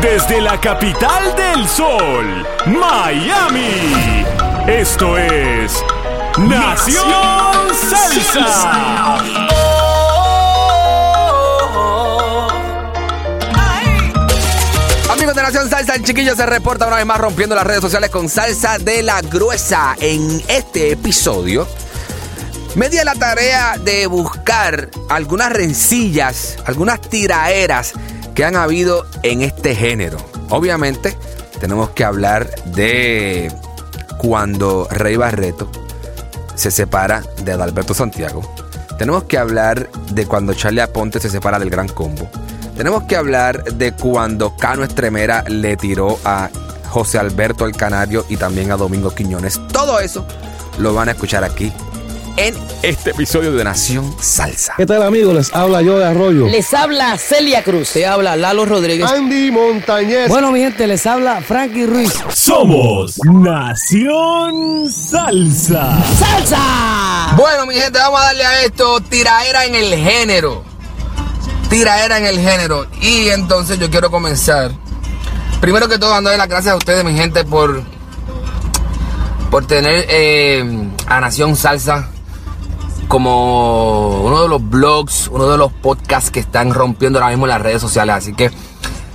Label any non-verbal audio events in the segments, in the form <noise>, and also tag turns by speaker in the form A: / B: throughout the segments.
A: Desde la capital del sol, Miami. Esto es Nación Salsa.
B: Amigos de Nación Salsa, el chiquillo se reporta una vez más rompiendo las redes sociales con salsa de la gruesa. En este episodio me di la tarea de buscar algunas rencillas, algunas tiraeras que han habido en este género. Obviamente, tenemos que hablar de cuando Rey Barreto se separa de Adalberto Santiago. Tenemos que hablar de cuando Charlie Aponte se separa del Gran Combo. Tenemos que hablar de cuando Cano Estremera le tiró a José Alberto el Canario y también a Domingo Quiñones. Todo eso lo van a escuchar aquí en este episodio de Nación Salsa.
C: ¿Qué tal amigos? Les habla yo de Arroyo.
D: Les habla Celia Cruz.
E: Te habla Lalo Rodríguez.
C: Andy Montañez.
D: Bueno, mi gente, les habla Frankie Ruiz.
A: Somos Nación Salsa.
D: ¡Salsa!
B: Bueno, mi gente, vamos a darle a esto tiraera en el género. Tiraera en el género. Y entonces yo quiero comenzar. Primero que todo, dándole las gracias a ustedes, mi gente, por, por tener eh, a Nación Salsa como uno de los blogs, uno de los podcasts que están rompiendo ahora mismo las redes sociales. Así que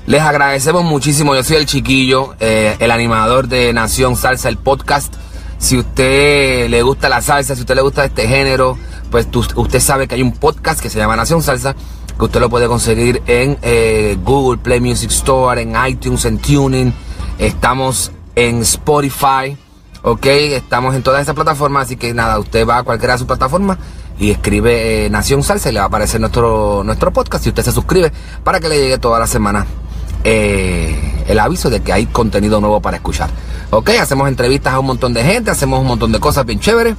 B: les agradecemos muchísimo. Yo soy el chiquillo, eh, el animador de Nación Salsa, el podcast. Si usted le gusta la salsa, si usted le gusta este género, pues usted sabe que hay un podcast que se llama Nación Salsa, que usted lo puede conseguir en eh, Google Play Music Store, en iTunes, en Tuning. Estamos en Spotify. Ok, estamos en todas esas plataformas, así que nada, usted va a cualquiera de sus plataformas y escribe eh, Nación Salsa y le va a aparecer nuestro, nuestro podcast y usted se suscribe para que le llegue toda la semana eh, el aviso de que hay contenido nuevo para escuchar. Ok, hacemos entrevistas a un montón de gente, hacemos un montón de cosas bien chéveres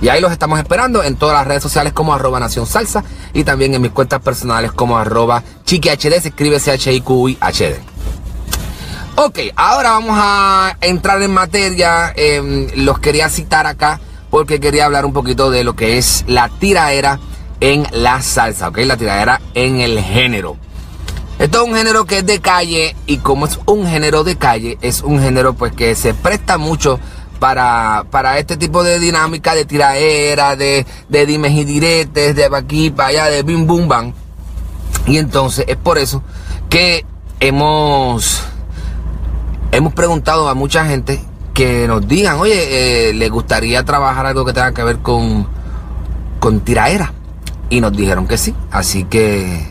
B: y ahí los estamos esperando en todas las redes sociales como arroba Nación Salsa y también en mis cuentas personales como arroba ChiquiHD, se escribe C-H-I-Q-I-H-D. Ok, ahora vamos a entrar en materia. eh, los quería citar acá porque quería hablar un poquito de lo que es la tiraera en la salsa, ok, la tiraera en el género. Esto es un género que es de calle y como es un género de calle, es un género pues que se presta mucho para, para este tipo de dinámica de tiraera, de, de dimes y diretes, de aquí, para allá, de bim bum bam. Y entonces es por eso que hemos hemos preguntado a mucha gente que nos digan, oye, eh, ¿le gustaría trabajar algo que tenga que ver con, con tiraera? Y nos dijeron que sí. Así que,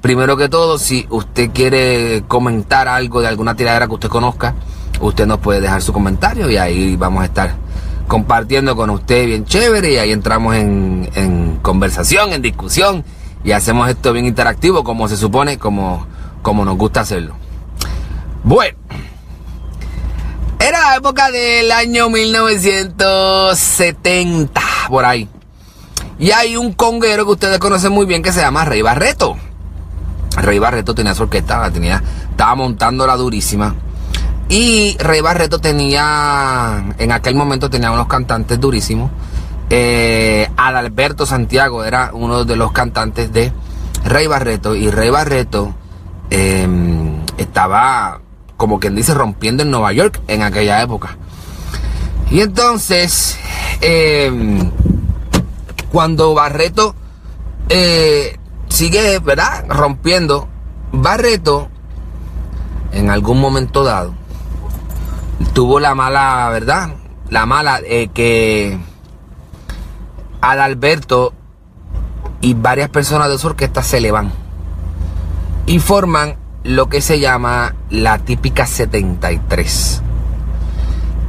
B: primero que todo, si usted quiere comentar algo de alguna tiradera que usted conozca, usted nos puede dejar su comentario y ahí vamos a estar compartiendo con usted bien chévere y ahí entramos en, en conversación, en discusión y hacemos esto bien interactivo como se supone, como, como nos gusta hacerlo. Bueno, era la época del año 1970, por ahí. Y hay un conguero que ustedes conocen muy bien que se llama Rey Barreto. Rey Barreto tenía su orquesta, tenía, estaba montando la durísima. Y Rey Barreto tenía, en aquel momento tenía unos cantantes durísimos. Eh, Adalberto Santiago era uno de los cantantes de Rey Barreto. Y Rey Barreto eh, estaba, como quien dice, rompiendo en Nueva York en aquella época. Y entonces, eh, cuando Barreto eh, sigue, ¿verdad? Rompiendo, Barreto en algún momento dado, tuvo la mala, ¿verdad? La mala eh, que Adalberto y varias personas de su orquesta se le van y forman lo que se llama la típica 73.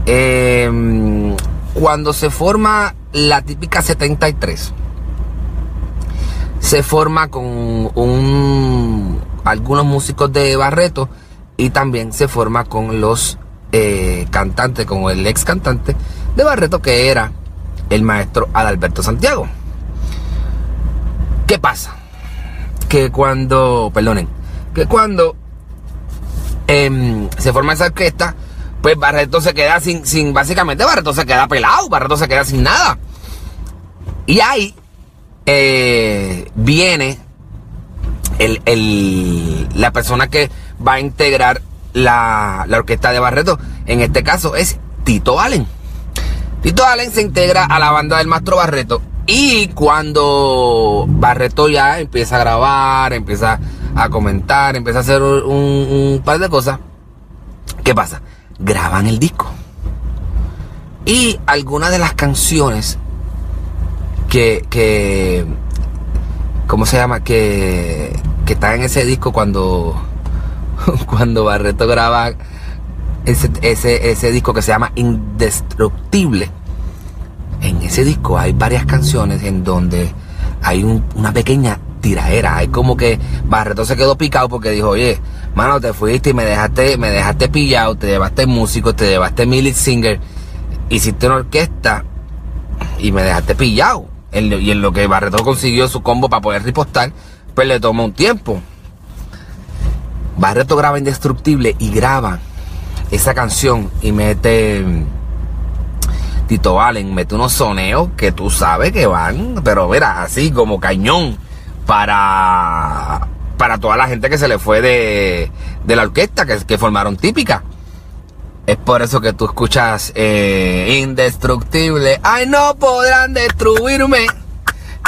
B: Em, cuando se forma la típica 73, se forma con un, algunos músicos de Barreto y también se forma con los eh, cantantes, con el ex cantante de Barreto que era el maestro Adalberto Santiago. ¿Qué pasa? Que cuando, perdonen, que cuando em, se forma esa orquesta, pues Barreto se queda sin, sin, básicamente Barreto se queda pelado, Barreto se queda sin nada. Y ahí eh, viene el, la persona que va a integrar la, la orquesta de Barreto. En este caso es Tito Allen. Tito Allen se integra a la banda del Maestro Barreto. Y cuando Barreto ya empieza a grabar, empieza a comentar, empieza a hacer un, par de cosas, ¿qué pasa? Graban el disco. Y algunas de las canciones que, que ¿cómo se llama? Que, que están en ese disco cuando, <laughs> cuando Barreto graba ese, ese, ese disco que se llama Indestructible. En ese disco hay varias canciones en donde hay una pequeña tiraera. Hay como que Barreto se quedó picado porque dijo, oye, mano, te fuiste y me dejaste, me dejaste pillado, te llevaste músico, te llevaste mi singer, hiciste una orquesta y me dejaste pillado. y en lo que Barreto consiguió su combo para poder ripostar, pues le tomó un tiempo. Barreto graba Indestructible y graba esa canción y mete Tito Allen, mete unos soneos que tú sabes que van, pero verá, así como cañón para para toda la gente que se le fue de, de la orquesta, que, que formaron típica. Es por eso que tú escuchas eh, Indestructible. Ay, no podrán destruirme.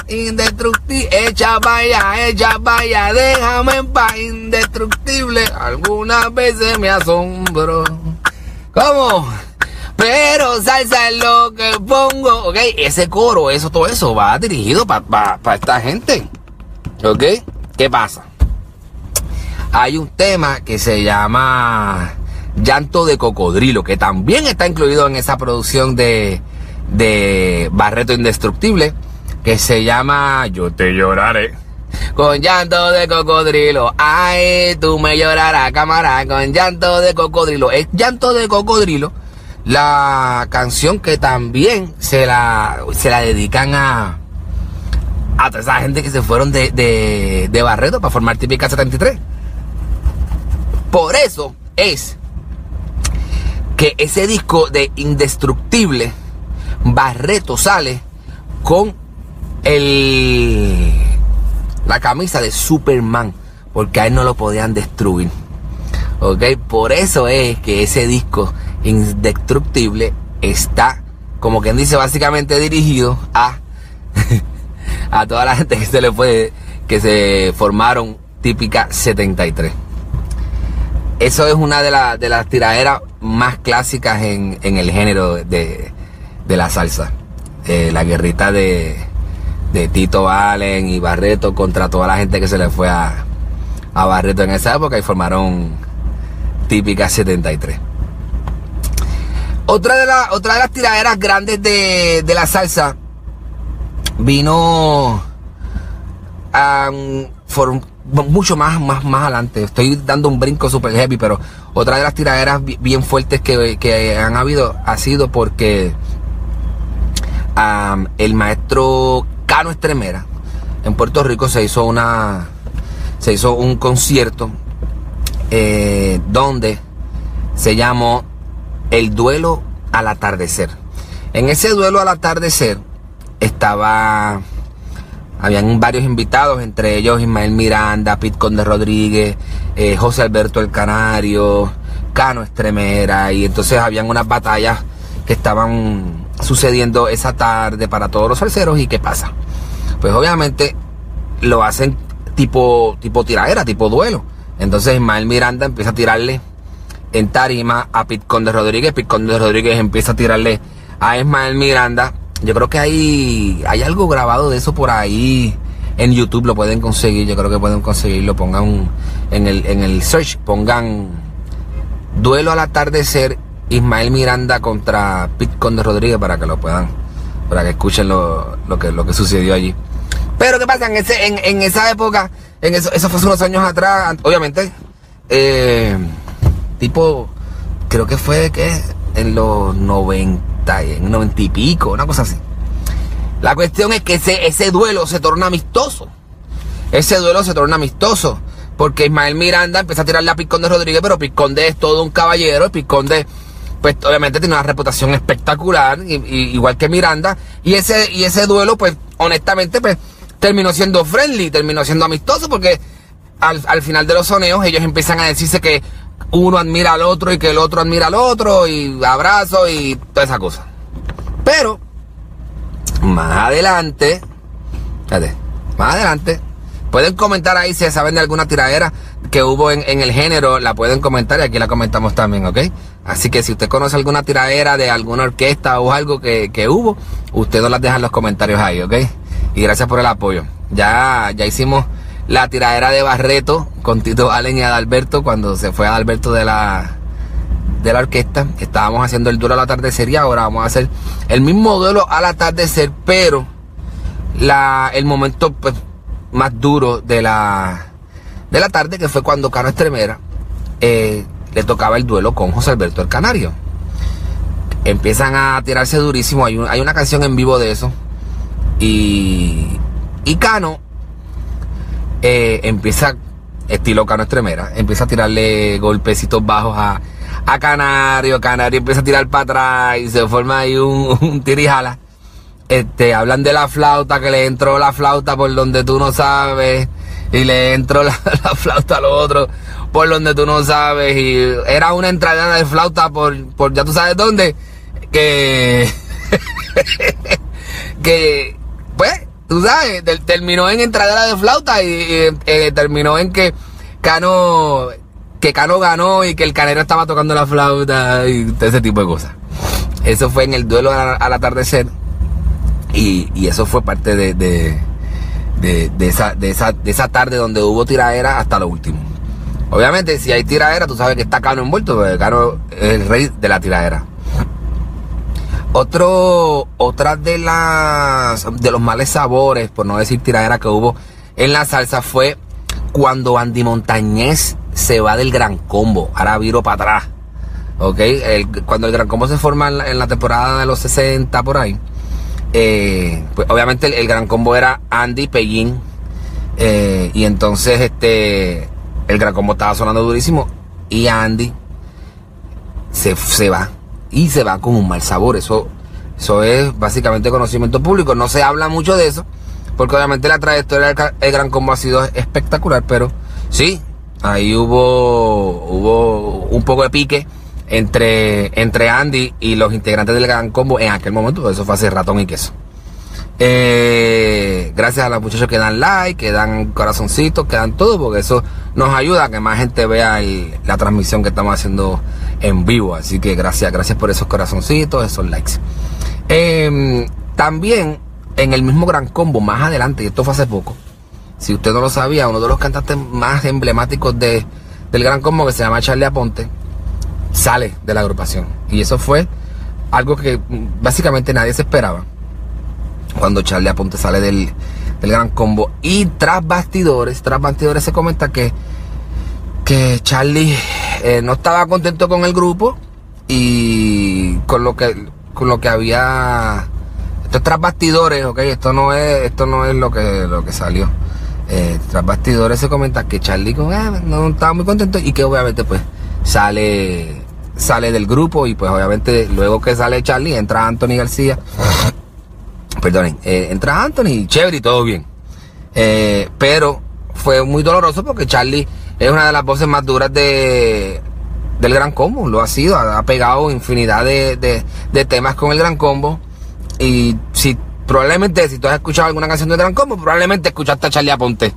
B: Indestructible, echa vaya, echa vaya, déjame en paz, indestructible. Algunas veces me asombro. ¿Cómo? Pero salsa es lo que pongo, ¿ok? Ese coro, eso, todo eso va dirigido para esta gente, ¿ok? ¿Qué pasa? Hay un tema que se llama Llanto de Cocodrilo, que también está incluido en esa producción de, de Barreto Indestructible que se llama Yo te lloraré. Con llanto de cocodrilo, ay, tú me llorarás, cámara, con llanto de cocodrilo. Es llanto de cocodrilo, la canción que también se la, se la dedican a, a toda esa gente que se fueron de, de, de Barreto para formar Típica 73. Por eso es que ese disco de Indestructible, Barreto sale con el, la camisa de Superman, porque a él no lo podían destruir. ¿Ok? Por eso es que ese disco indestructible está, como quien dice, básicamente dirigido a, <laughs> a toda la gente que se le fue, que se formaron típica 73. Eso es una de, de las tiraderas más clásicas en, en el género de, de la salsa. Eh, la guerrita de, de Tito Allen y Barreto contra toda la gente que se le fue a, a Barreto en esa época y formaron típica 73. Otra de, la, otra de las tiraderas grandes de, de la salsa vino mucho más, más, más adelante. Estoy dando un brinco super heavy, pero otra de las tiraderas bien fuertes que, que han habido ha sido porque el maestro Cano Estremera, en Puerto Rico se hizo una. Se hizo un concierto eh, donde se llamó El Duelo al Atardecer. En ese duelo al atardecer estaba. Habían varios invitados, entre ellos Ismael Miranda, Pit Conde Rodríguez, eh, José Alberto el Canario, Cano Estremera, y entonces habían unas batallas que estaban sucediendo esa tarde para todos los salseros y qué pasa. Pues obviamente lo hacen tipo, tipo tiradera, tipo duelo. Entonces Ismael Miranda empieza a tirarle en tarima a Pit Conde Rodríguez. Pit Conde Rodríguez empieza a tirarle a Ismael Miranda. Yo creo que hay, hay algo grabado de eso por ahí en YouTube, lo pueden conseguir. Yo creo que pueden conseguirlo. Pongan en el, en el search, pongan duelo al atardecer Ismael Miranda contra Pit Conde Rodríguez para que lo puedan, para que escuchen lo, lo, que, lo que sucedió allí. Pero ¿qué pasa? En, ese, en, en esa época, en eso, eso fue unos años atrás, obviamente, eh, tipo, creo que fue que en los 90, en 90 y pico, una cosa así. La cuestión es que ese, ese duelo se torna amistoso. Ese duelo se torna amistoso. Porque Ismael Miranda empieza a tirarle a Piconde Rodríguez, pero Piconde es todo un caballero. Piconde, pues obviamente tiene una reputación espectacular, igual que Miranda. Y ese, y ese duelo, pues honestamente, pues terminó siendo friendly, terminó siendo amistoso, porque al, al final de los soneos ellos empiezan a decirse que uno admira al otro y que el otro admira al otro y abrazo y toda esa cosa. Pero, más adelante, fíjate, más adelante, pueden comentar ahí si saben de alguna tiradera que hubo en, en, el género, la pueden comentar y aquí la comentamos también, ¿ok? Así que si usted conoce alguna tiradera de alguna orquesta o algo que, que hubo, usted nos las deja en los comentarios ahí, ¿ok? Y gracias por el apoyo. Ya, ya hicimos la tiradera de Barreto con Tito Allen y Adalberto cuando se fue Adalberto de la de la orquesta. Estábamos haciendo el duelo al atardecer y ahora vamos a hacer el mismo duelo al atardecer, pero la, el momento pues, más duro de la, de la tarde, que fue cuando Cano Estremera eh, le tocaba el duelo con José Alberto el Canario. Empiezan a tirarse durísimo. Hay, hay una canción en vivo de eso. Y, y Cano eh, empieza, estilo Cano Estremera, empieza a tirarle golpecitos bajos a, a Canario, Canario empieza a tirar para atrás y se forma ahí un, <laughs> un tirijala. Este, hablan de la flauta, que le entró la flauta por donde tú no sabes, y le entró <laughs> la, la flauta al otro por donde tú no sabes, y era una entrada de flauta por, por ya tú sabes dónde, que, <laughs> que, pues, tú sabes, terminó en entradera de flauta y, eh, terminó en que Cano, que Cano ganó y que el canero estaba tocando la flauta y ese tipo de cosas. Eso fue en el duelo al, atardecer y, y, eso fue parte de, de, de, de, esa, de, esa, de esa tarde donde hubo tiradera hasta lo último. Obviamente, si hay tiradera, tú sabes que está Cano envuelto, porque Cano es el rey de la tiradera. Otro, otra de las, de los males sabores, por no decir tiradera que hubo en la salsa fue cuando Andy Montañez se va del Gran Combo. Ahora viro para atrás. ¿Ok? Cuando el Gran Combo se forma en la, temporada de los 60 por ahí. Eh, pues obviamente el, el, Gran Combo era Andy Pellín. Eh, y entonces este el Gran Combo estaba sonando durísimo. Y Andy se, se va y se va con un mal sabor. Eso, eso es básicamente conocimiento público. No se habla mucho de eso, porque obviamente la trayectoria del Gran Combo ha sido espectacular, pero sí, ahí hubo, hubo un poco de pique entre, entre Andy y los integrantes del Gran Combo en aquel momento, eso fue hace ratón y queso. Eh, gracias a los muchachos que dan like, que dan corazoncitos, que dan todo, porque eso nos ayuda a que más gente vea la transmisión que estamos haciendo en vivo. Así que gracias, gracias por esos corazoncitos, esos likes. Eh, también en el mismo Gran Combo, más adelante, y esto fue hace poco, si usted no lo sabía, uno de los cantantes más emblemáticos de, del Gran Combo, que se llama Charlie Aponte, sale de la agrupación. Y eso fue algo que básicamente nadie se esperaba cuando Charlie Aponte sale del, del gran combo. Y tras bastidores, tras bastidores se comenta que, que Charlie eh, no estaba contento con el grupo y con lo que, con lo que había. Esto es tras bastidores, ok, esto no es, esto no es lo que, lo que salió. Eh, tras bastidores se comenta que Charlie eh, no estaba muy contento y que obviamente pues sale sale del grupo y pues obviamente luego que sale Charlie entra Anthony García <coughs> perdonen, eh, entra Anthony, chévere y todo bien. Eh, pero fue muy doloroso porque Charlie es una de las voces más duras de, del Gran Combo, lo ha sido, ha, pegado infinidad de, de, temas con el Gran Combo. Y si probablemente, si tú has escuchado alguna canción del Gran Combo, probablemente escuchaste a Charlie Aponte.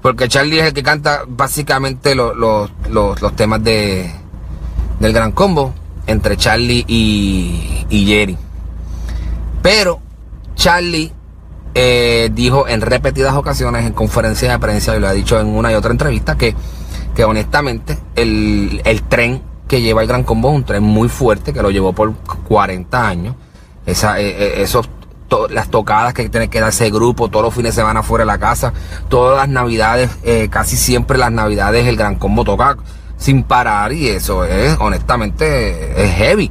B: Porque Charlie es el que canta básicamente los, los, los, los temas de, del Gran Combo entre Charlie y, y Jerry. Pero Charlie eh, dijo en repetidas ocasiones en conferencias de prensa y lo ha dicho en una y otra entrevista que, que honestamente el, el tren que lleva el Gran Combo es un tren muy fuerte que lo llevó por 40 años. Esa, eh, eh, esos, las tocadas que tiene que dar ese grupo, todos los fines de semana fuera de la casa, todas las navidades, eh, casi siempre las navidades el Gran Combo toca sin parar y eso es, honestamente, es heavy.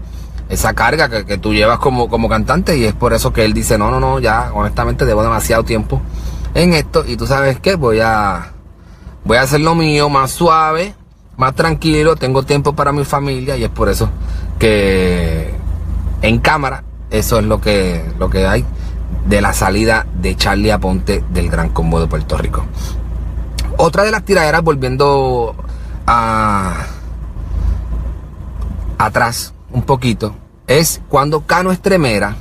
B: Esa carga que, que tú llevas como, como cantante y es por eso que él dice, no, no, no, ya honestamente debo demasiado tiempo en esto y tú sabes qué, voy a, voy a hacer lo mío más suave, más tranquilo, tengo tiempo para mi familia y es por eso que en cámara eso es lo que, lo que hay de la salida de Charlie Aponte del Gran Combo de Puerto Rico. Otra de las tiraderas volviendo a atrás un poquito es cuando Cano Estremera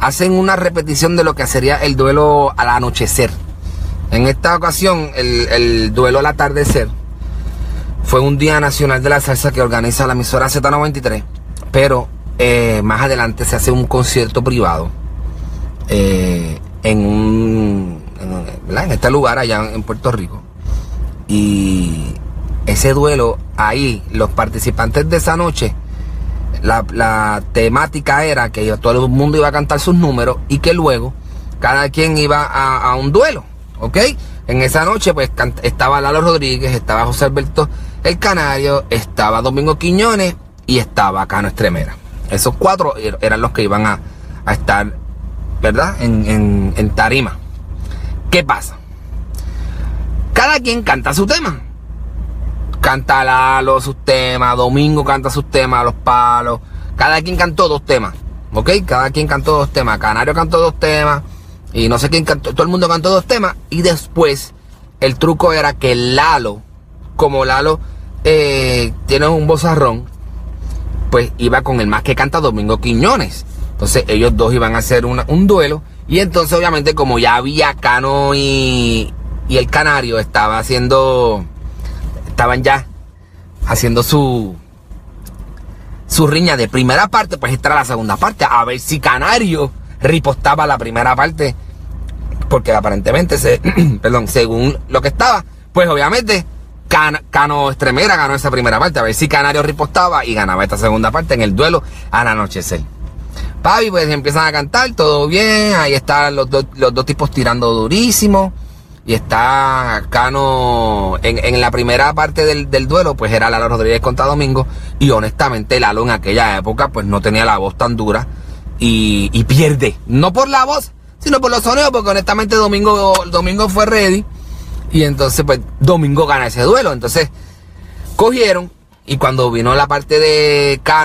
B: hacen una repetición de lo que sería el duelo al anochecer. En esta ocasión, el, el duelo al atardecer fue un día nacional de la salsa que organiza la emisora Z93, pero eh, más adelante se hace un concierto privado eh, en un en, en este lugar allá en Puerto Rico. Y ese duelo, ahí, los participantes de esa noche, la, temática era que todo el mundo iba a cantar sus números y que luego cada quien iba a un duelo, ¿ok? En esa noche, pues estaba Lalo Rodríguez, estaba José Alberto El Canario, estaba Domingo Quiñones y estaba Cano Estremera. Esos cuatro er- eran los que iban a, a estar, ¿verdad? En, en- en tarima. ¿Qué pasa? Cada quien canta su tema. Canta Lalo sus temas, Domingo canta sus temas, Los Palos. Cada quien cantó dos temas, ¿ok? Cada quien cantó dos temas. Canario cantó dos temas y no sé quién cantó, todo el mundo cantó dos temas. Y después el truco era que Lalo, como Lalo eh, tiene un bozarrón, pues iba con el más que canta Domingo Quiñones. Entonces ellos dos iban a hacer un duelo. Y entonces obviamente como ya había Cano y, y el Canario estaba haciendo, estaban ya haciendo su, su riña de primera parte, pues esta era la segunda parte. A ver si Canario ripostaba la primera parte. Porque aparentemente, se, <clears throat> perdón, según lo que estaba, pues obviamente Can- Cano Estremera ganó esa primera parte. A ver si Canario ripostaba y ganaba esta segunda parte en el duelo al anochecer. Papi, pues empiezan a cantar, todo bien. Ahí están los, dos- los dos tipos tirando durísimo. Y está Cano en, en la primera parte del, del duelo, pues era Lalo Rodríguez contra Domingo. Y honestamente, Lalo en aquella época, pues no tenía la voz tan dura. Y, pierde. No por la voz, sino por los sonidos, porque honestamente Domingo, Domingo fue ready. Y entonces, pues Domingo gana ese duelo. Entonces, cogieron. Y cuando vino la parte de Cano.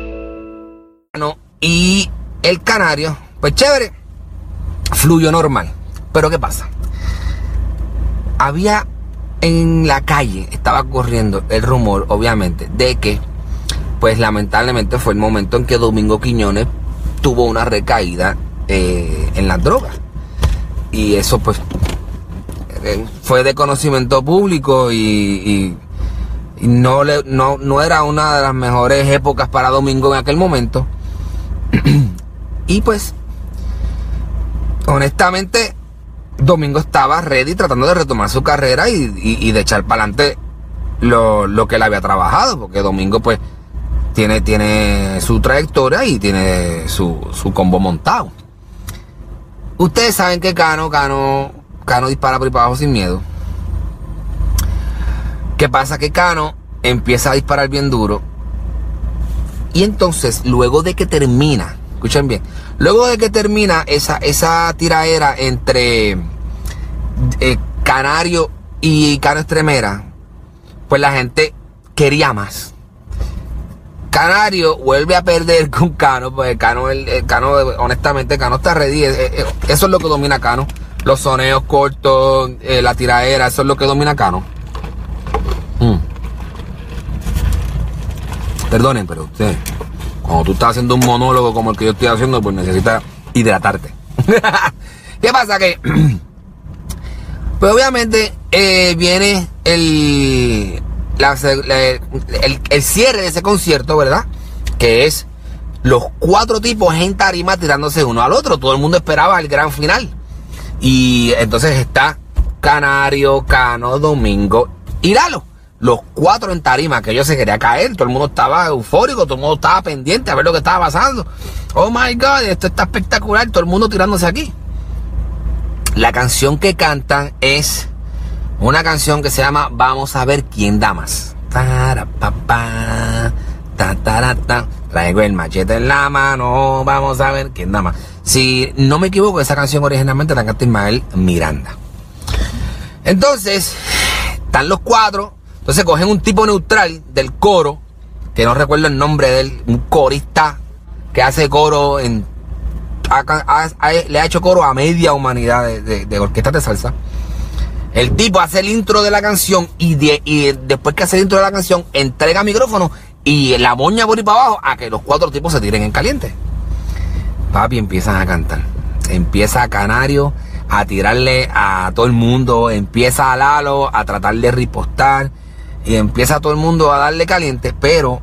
B: Y el Canario, pues chévere, fluyó normal. Pero ¿qué pasa? Había en la calle, estaba corriendo el rumor, obviamente, de que, pues lamentablemente fue el momento en que Domingo Quiñones tuvo una recaída eh, en las drogas. Y eso pues eh, fue de conocimiento público y, y- y no, le, no, no era una de las mejores épocas para Domingo en aquel momento. Y pues, honestamente, Domingo estaba ready tratando de retomar su carrera y, y- y de echar para adelante lo, que él había trabajado, porque Domingo pues tiene, tiene su trayectoria y tiene su, su combo montado. Ustedes saben que Cano, Cano, Cano dispara por ahí para abajo sin miedo. ¿Qué pasa? Que Cano empieza a disparar bien duro. Y entonces, luego de que termina, escuchen bien, luego de que termina esa, esa tiraera entre eh, Canario y Cano Estremera, pues la gente quería más. Canario vuelve a perder con Cano, pues Cano, el, Cano honestamente, Cano está ready. eh, eh, Eso es lo que domina Cano. Los soneos cortos, la tiradera, eso es lo que domina Cano. Perdonen, pero usted, cuando tú estás haciendo un monólogo como el que yo estoy haciendo, pues necesitas hidratarte. <laughs> ¿Qué pasa? Que, <clears throat> pues obviamente eh, viene el, el, el cierre de ese concierto, ¿verdad? Que es los cuatro tipos en tarima tirándose uno al otro. Todo el mundo esperaba el gran final. Y entonces está Canario, Cano, Domingo y Lalo. Los cuatro en tarima, que yo se quería caer. Todo el mundo estaba eufórico, todo el mundo estaba pendiente a ver lo que estaba pasando. Oh my God, esto está espectacular. Todo el mundo tirándose aquí. La canción que cantan es una canción que se llama Vamos a ver quién da más. Traigo el machete en la mano, vamos a ver quién da más. Si no me equivoco, esa canción originalmente la canta Ismael Miranda. Entonces, están los cuatro. Entonces cogen un tipo neutral del coro, que no recuerdo el nombre de él, un corista que hace coro en. le ha hecho coro a media humanidad de, de, de orquestas de salsa. El tipo hace el intro de la canción y, y después que hace el intro de la canción, entrega micrófono y la moña por ahí para abajo a que los cuatro tipos se tiren en caliente. Papi, empiezan a cantar. Empieza Canario a tirarle a todo el mundo. Empieza a Lalo a tratar de ripostar. Y empieza todo el mundo a darle caliente. Pero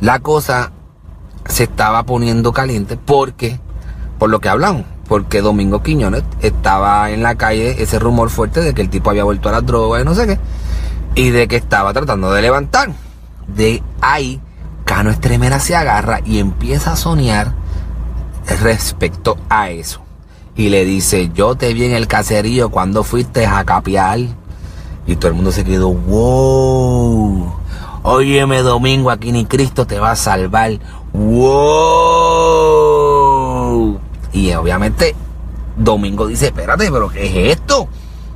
B: la cosa se estaba poniendo caliente porque, por lo que hablamos, porque Domingo Quiñones estaba en la calle ese rumor fuerte de que el tipo había vuelto a las drogas y no sé qué, y de que estaba tratando de levantar. De ahí, Cano Estremera se agarra y empieza a soñar respecto a eso. Y le dice, yo te vi en el caserío cuando fuiste a capiar. Y todo el mundo se quedó, wow. Óyeme domingo, aquí ni Cristo te va a salvar. Wow. Y obviamente Domingo dice, espérate, pero ¿qué es esto?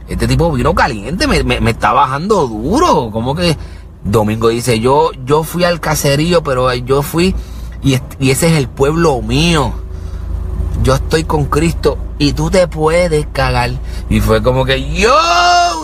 B: Este tipo vino caliente, me, me- me está bajando duro. ¿Cómo que? Domingo dice, yo, yo fui al caserío, pero yo fui y, y ese es el pueblo mío. Yo estoy con Cristo y tú te puedes cagar. Y fue como que yo,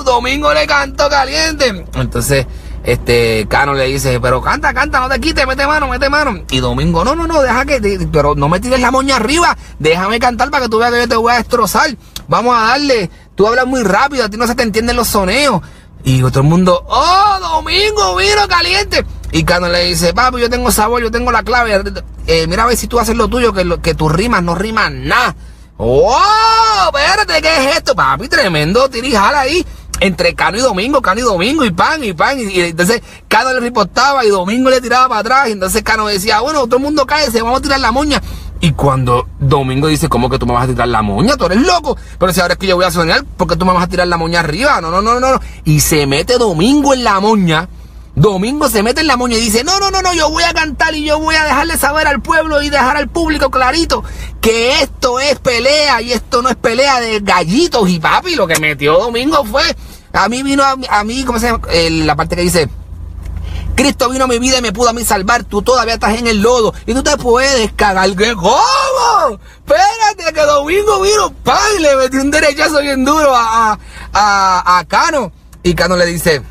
B: Domingo le cantó caliente. Entonces, este, Cano le dice, pero canta, canta, no te quites, mete mano, mete mano. Y Domingo, no, no, no, deja que, pero no me tires la moña arriba, déjame cantar para que tú veas que yo te voy a destrozar. Vamos a darle, tú hablas muy rápido, a ti no se te entienden los soneos. Y todo el mundo, oh, Domingo, vino caliente. Y Cano le dice, papi, yo tengo sabor, yo tengo la clave. Eh, mira a ver si tú haces lo tuyo, que, lo- que tus rimas no riman nada. ¡Oh! Espérate, ¿qué es esto, papi? Tremendo tirijala ahí. Entre Cano y Domingo, Cano y Domingo, y pan, y pan. Y, entonces Cano le ripostaba y Domingo le tiraba para atrás. Y entonces Cano decía, bueno, todo el mundo cae, se vamos a tirar la moña. Y cuando Domingo dice, ¿cómo que tú me vas a tirar la moña? Tú eres loco. Pero si ahora es que yo voy a soñar, ¿por qué tú me vas a tirar la moña arriba? No, no, no, no. no. Y se mete Domingo en la moña. Domingo se mete en la moña y dice, no, no, no, no, yo voy a cantar y yo voy a dejarle saber al pueblo y dejar al público clarito que esto es pelea y esto no es pelea de gallitos y papi. Lo que metió Domingo fue, a mí vino a, mí- ¿cómo se llama? La parte que dice, Cristo vino a mi vida y me pudo a mí salvar. Tú todavía estás en el lodo y tú te puedes cagar. ¿Cómo? Espérate, que Domingo vino, y le metió un derechazo bien duro a, a Cano. Y Cano le dice,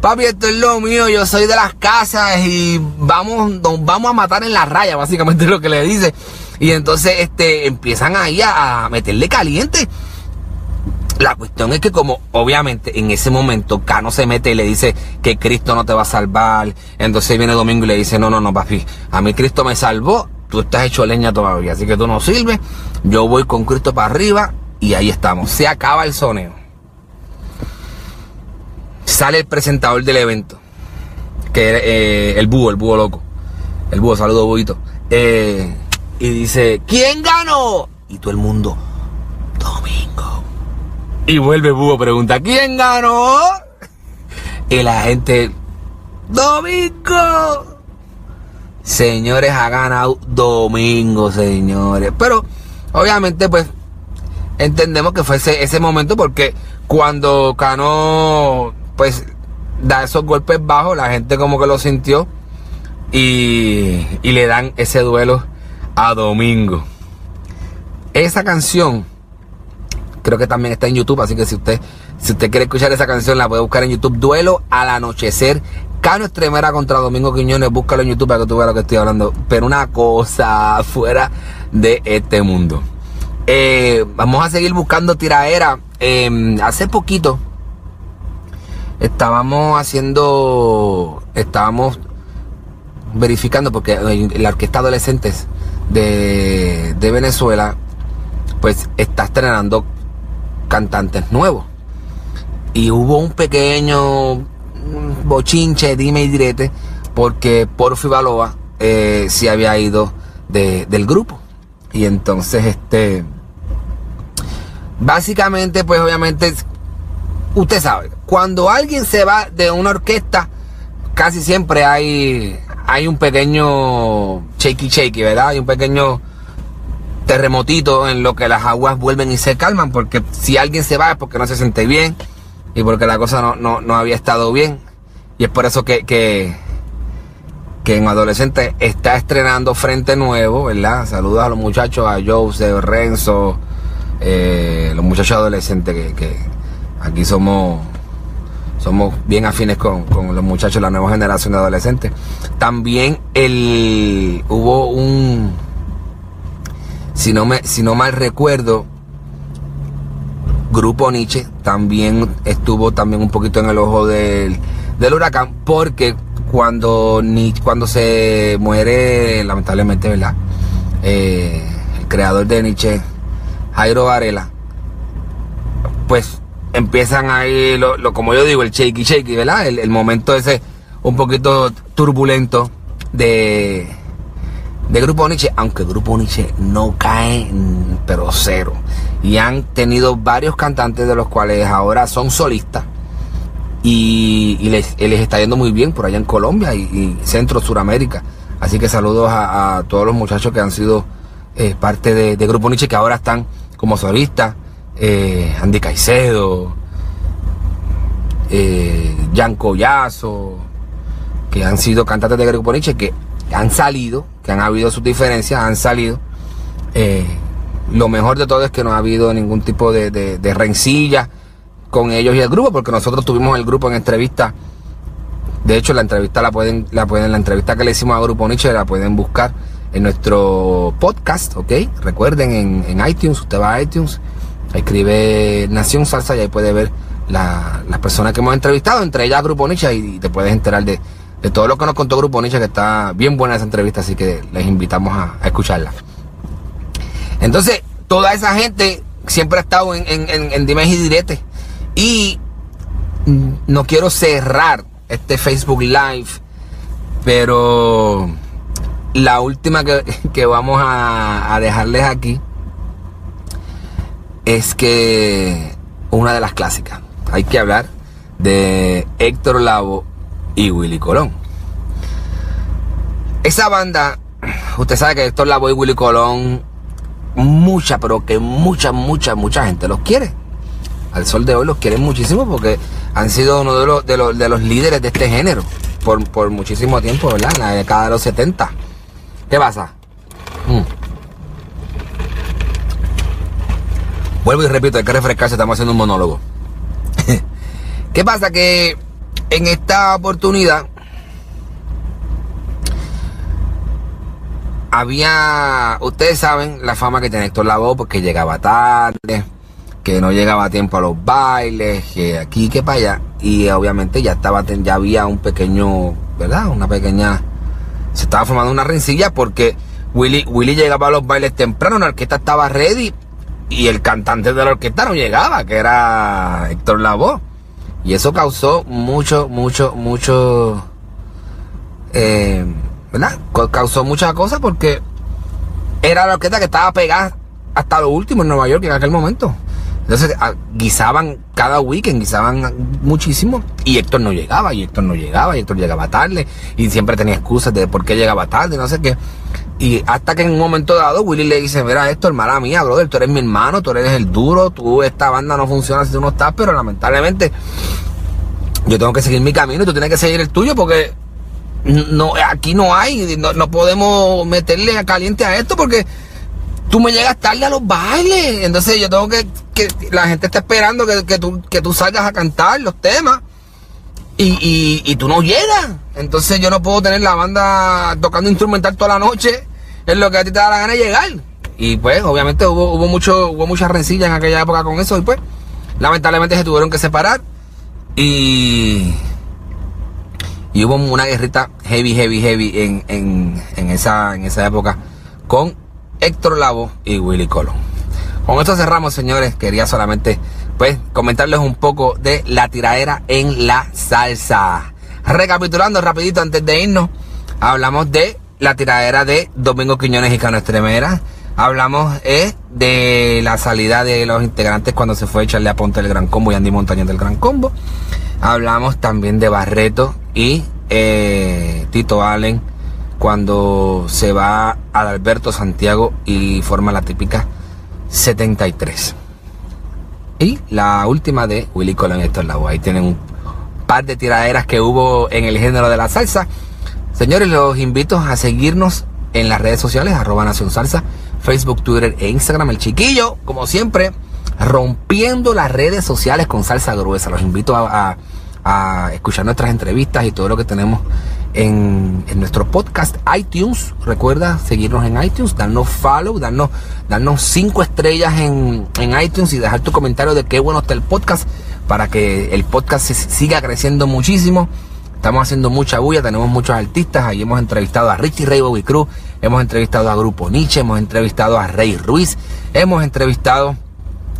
B: papi, esto es lo mío, yo soy de las casas y vamos, vamos a matar en la raya, básicamente <laughs> es lo que le dice. Y entonces este, empiezan ahí a, a meterle caliente. La cuestión es que como obviamente en ese momento Cano se mete y le dice que Cristo no te va a salvar, entonces viene Domingo y le dice, no, no, no, papi, a mí Cristo me salvó, tú estás hecho leña todavía, así que tú no sirves, yo voy con Cristo para arriba y ahí estamos, se acaba el soneo. Sale el presentador del evento, que era eh, el búho, el búho loco, el búho, saludo búhito, eh, y dice, ¿quién ganó? Y todo el mundo, Domingo. Y vuelve Búho, pregunta, ¿quién ganó? <laughs> Y la gente, Domingo. Señores, ha ganado Domingo, señores. Pero, obviamente, pues, entendemos que fue ese, ese momento porque cuando Cano, pues, da esos golpes bajos, la gente como que lo sintió. y, y le dan ese duelo a Domingo. Esa canción creo que también está en YouTube, así que si usted, si usted quiere escuchar esa canción, la puede buscar en YouTube. Duelo al anochecer. Cano Estremera contra Domingo Quiñones, búscalo en YouTube para que tú veas lo que estoy hablando. Pero una cosa <laughs> fuera de este mundo. Eh, vamos a seguir buscando tiraera. Em, hace poquito estábamos haciendo, estábamos verificando, porque la orquesta adolescentes de, de Venezuela, pues está estrenando cantantes nuevos. Y hubo un pequeño bochinche, dime y direte, porque Porfi Baloa eh, se había ido del grupo. Y entonces, este, básicamente, pues obviamente, usted sabe, cuando alguien se va de una orquesta, casi siempre hay, hay un pequeño shaky shaky, ¿verdad? Hay un pequeño terremotito en lo que las aguas vuelven y se calman, porque si alguien se va es porque no se siente bien y porque la cosa no, no, había estado bien. Y es por eso que, que, que en Adolescente está estrenando Frente Nuevo, ¿verdad? Saludos a los muchachos, a Joseph, Renzo, eh, los muchachos adolescentes que, aquí somos somos bien afines con, con, los muchachos, la nueva generación de adolescentes. También el, hubo un, si no, me, si no mal recuerdo, Grupo Nietzsche también estuvo también un poquito en el ojo del, huracán porque cuando, cuando se muere, lamentablemente, ¿verdad? Eh, el creador de Nietzsche, Jairo Varela, pues empiezan ahí, lo, como yo digo, el shaky shaky, ¿verdad? El, momento ese un poquito turbulento de, de Grupo Nietzsche, aunque Grupo Nietzsche no cae, pero cero. Y han tenido varios cantantes de los cuales ahora son solistas. Y, les, está yendo muy bien por allá en Colombia y, Centro Suramérica. Así que saludos a, todos los muchachos que han sido eh, parte de, Grupo Nietzsche, que ahora están como solistas. Eh, Andy Caicedo, eh, Jan Collazo, que han sido cantantes de Grupo Nietzsche, que han salido, que han habido sus diferencias, han salido. Eh, lo mejor de todo es que no ha habido ningún tipo de, de, rencilla con ellos y el grupo, porque nosotros tuvimos el grupo en entrevista. De hecho, la entrevista la pueden, la pueden, la entrevista que le hicimos a Grupo Nietzsche la pueden buscar en nuestro podcast, ¿ok? Recuerden en, iTunes, usted va a iTunes, escribe Nación Salsa y ahí puede ver las personas que hemos entrevistado, entre ellas Grupo Nietzsche, y te puedes enterar de, de todo lo que nos contó Grupo Nietzsche, que está bien buena esa entrevista, así que les invitamos a, escucharla. Entonces, toda esa gente siempre ha estado en, en, en, y Direte. Y no quiero cerrar este Facebook Live, pero la última que, <laughs> vamos a, a dejarles aquí es que una de las clásicas. Hay que hablar de Héctor Lavo y Willy Colón. Esa banda, usted sabe que Héctor Lavoe y Willy Colón, mucha, pero que mucha, mucha, mucha gente los quiere. Al sol de hoy los quieren muchísimo porque han sido uno de los, de los, de los líderes de este género por, muchísimo tiempo, ¿verdad? En la década de los 70. ¿Qué pasa? Mm. Vuelvo y repito, hay que refrescarse, estamos haciendo un monólogo. <laughs> ¿Qué pasa? Que en esta oportunidad había, ustedes saben la fama que tiene Héctor Lavoe porque llegaba tarde, que no llegaba a tiempo a los bailes, que aquí, que para allá, y obviamente ya estaba, ya había un pequeño, ¿verdad? Una pequeña, se estaba formando una rencilla porque Willy, Willy llegaba a los bailes temprano, la orquesta estaba ready y el cantante de la orquesta no llegaba, que era Héctor Lavoe. Y eso causó mucho, mucho, mucho, eh, ¿verdad? Causó muchas cosas porque era la orquesta que estaba pegada hasta lo último en Nueva York en aquel momento. Entonces ah, guisaban cada weekend, guisaban muchísimo y Héctor no llegaba, y Héctor no llegaba, y Héctor llegaba tarde y siempre tenía excusas de por qué llegaba tarde, no sé qué. Y hasta que en un momento dado Willy le dice, mira Héctor, mala mía, brother, tú eres mi hermano, tú eres el duro, tú, esta banda no funciona si tú no estás, pero lamentablemente yo tengo que seguir mi camino y tú tienes que seguir el tuyo porque no, aquí no hay, no, no podemos meterle a caliente a esto porque tú me llegas tarde a los bailes. Entonces yo tengo que, que la gente está esperando que, que, tú, que tú salgas a cantar los temas. Y, y, y, tú no llegas. Entonces yo no puedo tener la banda tocando instrumental toda la noche. Es lo que a ti te da la gana de llegar. Y pues, obviamente hubo, hubo mucho, hubo mucha rencilla en aquella época con eso. Y pues, lamentablemente se tuvieron que separar. Y. Y hubo una guerrita heavy, heavy, heavy en, en, en esa, en esa época con Héctor Lavo y Willy Colón. Con esto cerramos, señores. Quería solamente pues comentarles un poco de la tiraera en la salsa. Recapitulando rapidito antes de irnos, hablamos de la tiradera de Domingo Quiñones y Cano Estremera. Hablamos eh, de la salida de los integrantes cuando se fue Charlie Aponte del Gran Combo y Andy Montañez del Gran Combo. Hablamos también de Barreto y eh, Tito Allen cuando se va al Alberto Santiago y forma la típica 73. Y la última de Willy Colón y Héctor Lavoe. Ahí tienen un par de tiraderas que hubo en el género de la salsa. Señores, los invito a seguirnos en las redes sociales, arroba Nación Salsa, Facebook, Twitter e Instagram. El chiquillo, como siempre, rompiendo las redes sociales con salsa gruesa. Los invito a, escuchar nuestras entrevistas y todo lo que tenemos en, nuestro podcast iTunes. Recuerda seguirnos en iTunes, darnos follow, darnos, darnos cinco estrellas en, en iTunes y dejar tu comentario de qué bueno está el podcast para que el podcast siga creciendo muchísimo. Estamos haciendo mucha bulla, tenemos muchos artistas. Ahí hemos entrevistado a Richie Ray Bobby Cruz, hemos entrevistado a Grupo Nietzsche, hemos entrevistado a Rey Ruiz, hemos entrevistado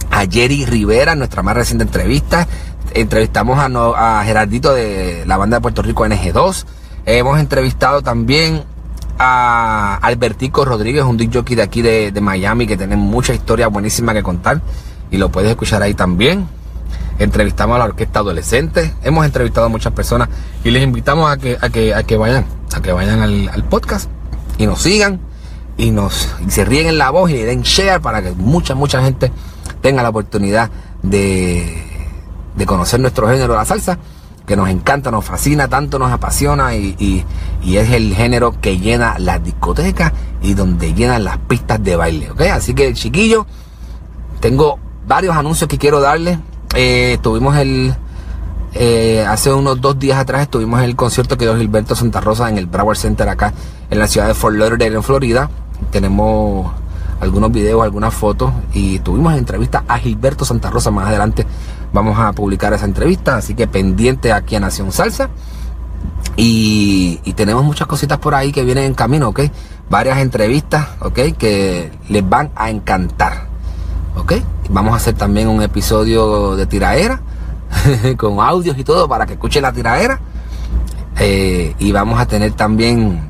B: a Jerry Rivera, nuestra más reciente entrevista. Entrevistamos a, no, a Gerardito de la banda de Puerto Rico NG2. Hemos entrevistado también a Albertico Rodríguez, un DJ jockey de aquí de, de, Miami que tiene mucha historia buenísima que contar y lo puedes escuchar ahí también. Entrevistamos a la orquesta adolescente, hemos entrevistado a muchas personas y les invitamos a que, a que, a que vayan, a que vayan al, podcast y nos sigan y nos y se ríen en la voz y le den share para que mucha, mucha gente tenga la oportunidad de, de conocer nuestro género de la salsa que nos encanta, nos fascina, tanto nos apasiona y, y, y, es el género que llena las discotecas y donde llenan las pistas de baile, ¿ok? Así que chiquillo, tengo varios anuncios que quiero darles. Eh, el, eh, hace unos dos días atrás estuvimos en el concierto que dio Gilberto Santa Rosa en el Broward Center acá en la ciudad de Fort Lauderdale en Florida. Tenemos algunos videos, algunas fotos y tuvimos entrevista a Gilberto Santa Rosa más adelante vamos a publicar esa entrevista, así que pendiente aquí a Nación Salsa. Y, y, tenemos muchas cositas por ahí que vienen en camino, ¿ok? Varias entrevistas, ¿ok? Que les van a encantar, ¿ok? Vamos a hacer también un episodio de tiraera, <laughs> con audios y todo, para que escuchen la tiraera. Eh, y vamos a tener también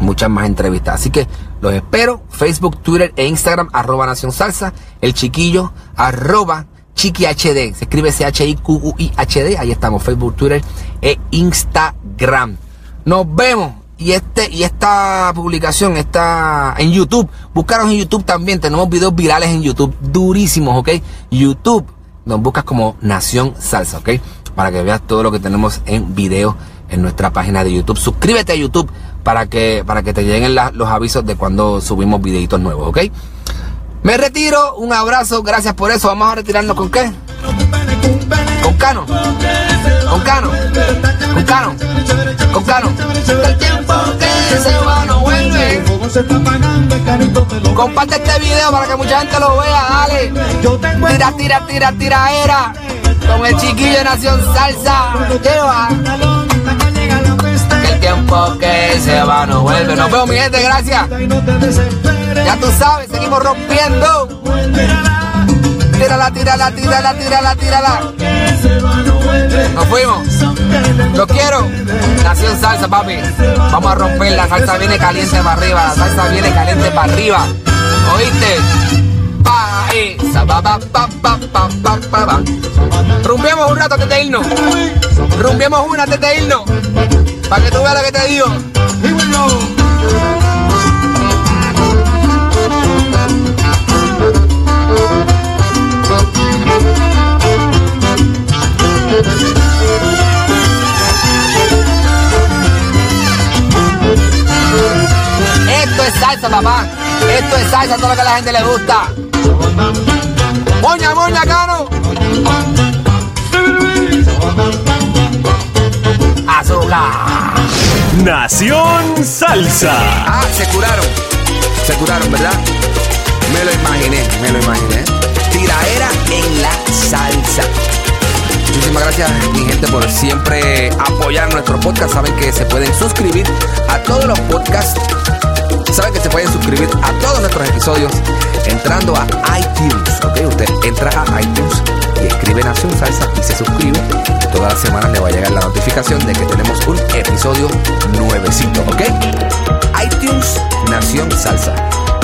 B: muchas más entrevistas. Así que los espero. Facebook, Twitter e Instagram, arroba Nación Salsa. El chiquillo, arroba Chiqui HD, se escribe C-H-I-Q-U-I-H-D, ahí estamos, Facebook, Twitter e Instagram. Nos vemos. Y este, y esta publicación está en YouTube. Buscaros en YouTube también. Tenemos videos virales en YouTube. Durísimos, ¿ok? YouTube. Nos buscas como Nación Salsa, ¿ok? Para que veas todo lo que tenemos en video en nuestra página de YouTube. Suscríbete a YouTube para que, para que te lleguen los avisos de cuando subimos videitos nuevos, ¿ok? Me retiro, un abrazo, gracias por eso. Vamos a retirarnos con qué? Con Cano. Con Cano. Con Cano. Con Cano. El tiempo que se va no vuelve. Comparte este video para que mucha gente lo vea, dale. Tira, tira, tira, tira, era. Con el chiquillo de Nación Salsa. ¿Qué va? El tiempo que se va no vuelve. Nos vemos, mi gente, gracias. Ya tú sabes, seguimos rompiendo. Tírala, tírala, tírala, tírala, tírala. Nos fuimos. Lo quiero. Nación salsa, papi. Vamos a romper. La salsa viene caliente para arriba. La salsa viene caliente para arriba. ¿Oíste? Rumbiemos un rato antes de irnos. Rumbiemos una antes de irnos. Para que tú veas lo que te digo. Esto es salsa, papá. Esto es salsa, todo lo que a la gente le gusta. Moña, moña, caro. Azúcar.
A: Nación Salsa.
B: Ah, se curaron. Se curaron, ¿verdad? Me lo imaginé, me lo imaginé. Tiraera en la salsa. Muchísimas gracias, mi gente, por siempre apoyar nuestro podcast. Saben que se pueden suscribir a todos los podcasts. Saben que se pueden suscribir a todos nuestros episodios entrando a iTunes. Ok, usted entra a iTunes y escribe Nación Salsa y se suscribe. Todas las semanas le va a llegar la notificación de que tenemos un episodio nuevecito. Ok, iTunes Nación Salsa.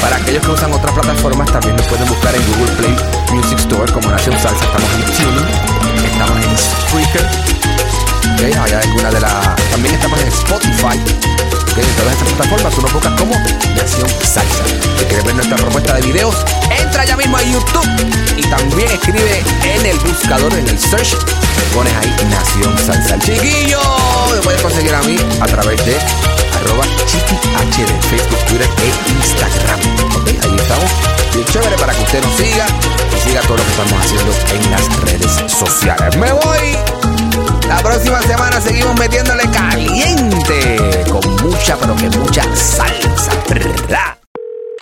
B: Para aquellos que usan otras plataformas, también nos pueden buscar en Google Play Music Store como Nación Salsa. Estamos en TuneIn, estamos en Spreaker, okay, hay alguna de las. También estamos en Spotify. En todas estas plataformas tú nos buscas como Nación Salsa. Si quieres ver nuestra propuesta de videos, entra ya mismo a YouTube y también escribe en el buscador, en el search, pones ahí Nación Salsa. Chiquillo, me puedes conseguir a mí a través de arroba chiquihd, Facebook, Twitter e Instagram. Ok, ahí estamos. Bien chévere para que usted nos siga y siga todo lo que estamos haciendo en las redes sociales. Me voy. La próxima semana seguimos metiéndole caliente con mucha, pero que mucha salsa.